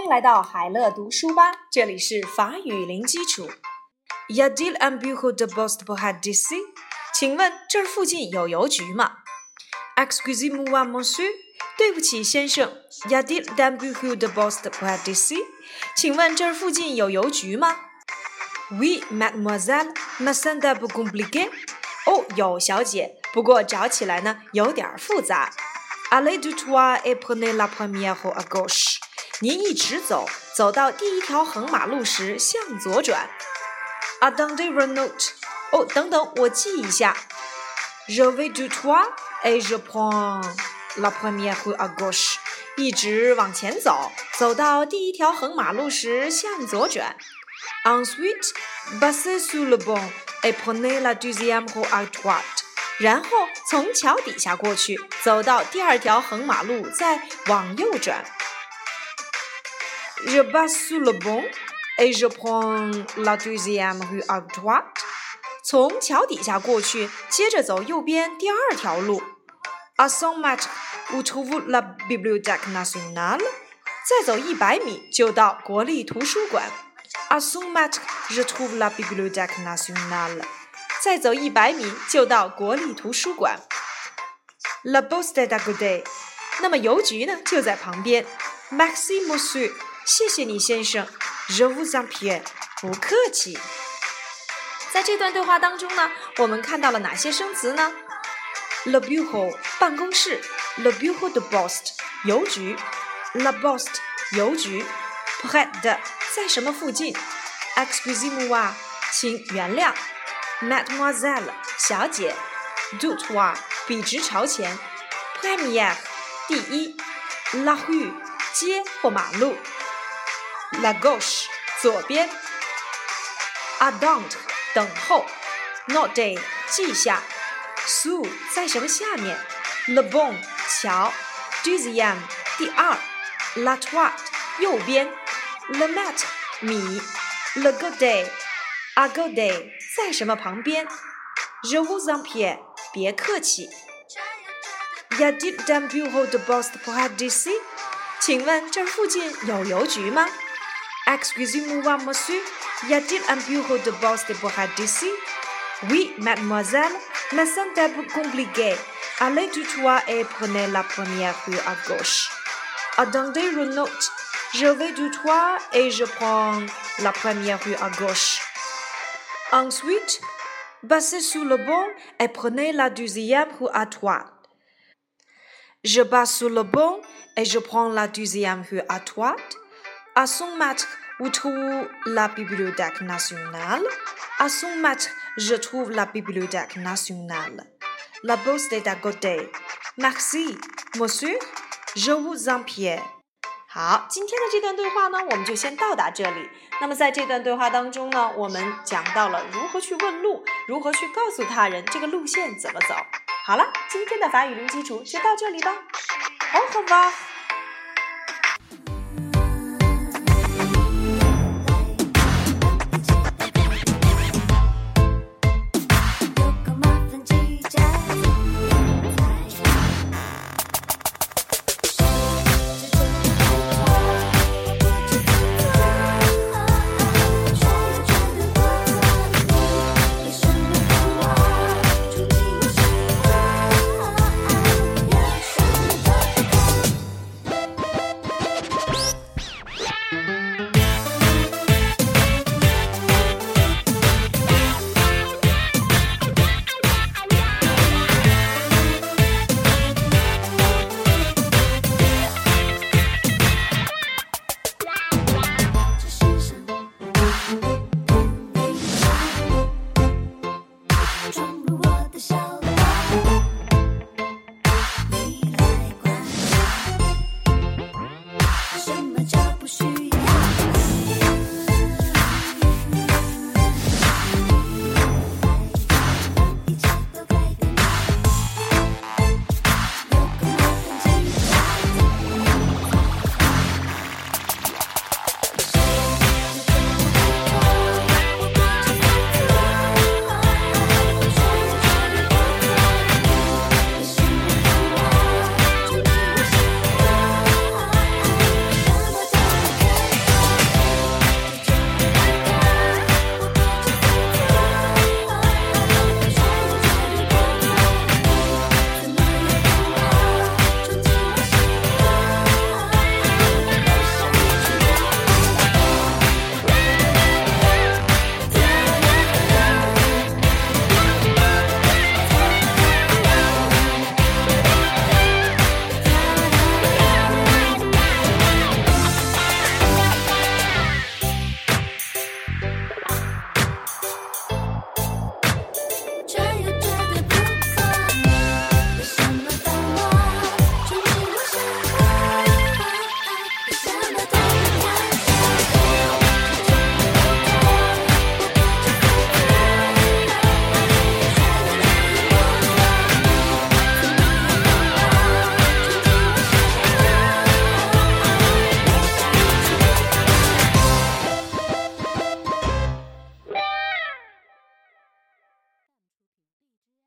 欢迎来到海乐读书吧，这里是法语零基础。Y a-t-il un bureau de près d'ici？请问这儿附近有邮局吗？Excusez-moi, monsieur。对不起，先生。Y a-t-il un bureau de poste près d'ici？请问这儿附近有邮局吗？Oui, mademoiselle, mais peu compliqué。哦，有，小姐。不过找起来呢有点复杂。Allez du toit et prenez la première à gauche。您一直走，走到第一条横马路时向左转。Attendez une note。哦，等等，我记一下。Je vais du toit et je prends la première rue à gauche。一直往前走，走到第一条横马路时向左转。Ensuite, passez sous le pont et prenez la deuxième rue à droite。然后从桥底下过去，走到第二条横马路，再往右转。Je passe sous le pont et je prends la deuxième rue à droite。从桥底下过去，接着走右边第二条路。À cent mètres, vous trouvez la bibliothèque nationale。再走一百米就到国立图书馆。À cent mètres, je trouve la bibliothèque nationale。再走一百米就到国立图书馆。La poste est à côté。那么邮局呢？就在旁边。Maxi Monsieur.。谢谢你，先生。Je vous en prie。不客气。在这段对话当中呢，我们看到了哪些生词呢？Le bureau，办公室；le bureau de poste，邮局；la poste，邮局；près de，在什么附近；excusez-moi，请原谅。Mademoiselle，小姐；du toit，笔直朝前；première，第一；la rue，街或马路；la gauche，左边，attend 等候；noter，记下；sous，在什么下面；le pont，桥；deuxième，第二；la droite，右边；le mètre，米；le côté。À côté，在什么旁边？Je vous en prie，别客气。Y a-t-il un bureau de poste près d'ici？请问这附近有邮局吗？Excusez-moi, monsieur, y a-t-il un bureau de poste près d'ici? Oui, mademoiselle, mais c'est un peu compliqué. Allez du toit et prenez la première rue à gauche. Attendez une note. Je vais du toit et je prends la première rue à gauche. Ensuite, passez sous le pont et prenez la deuxième rue à droite. Je passe sous le pont et je prends la deuxième rue à droite. À 100 mètres, Où trouve la bibliothèque nationale. À 100 mètres, je trouve la bibliothèque nationale. La poste est à côté. Merci, monsieur. Je vous en prie. 好，今天的这段对话呢，我们就先到达这里。那么在这段对话当中呢，我们讲到了如何去问路，如何去告诉他人这个路线怎么走。好了，今天的法语零基础就到这里吧。Au revoir。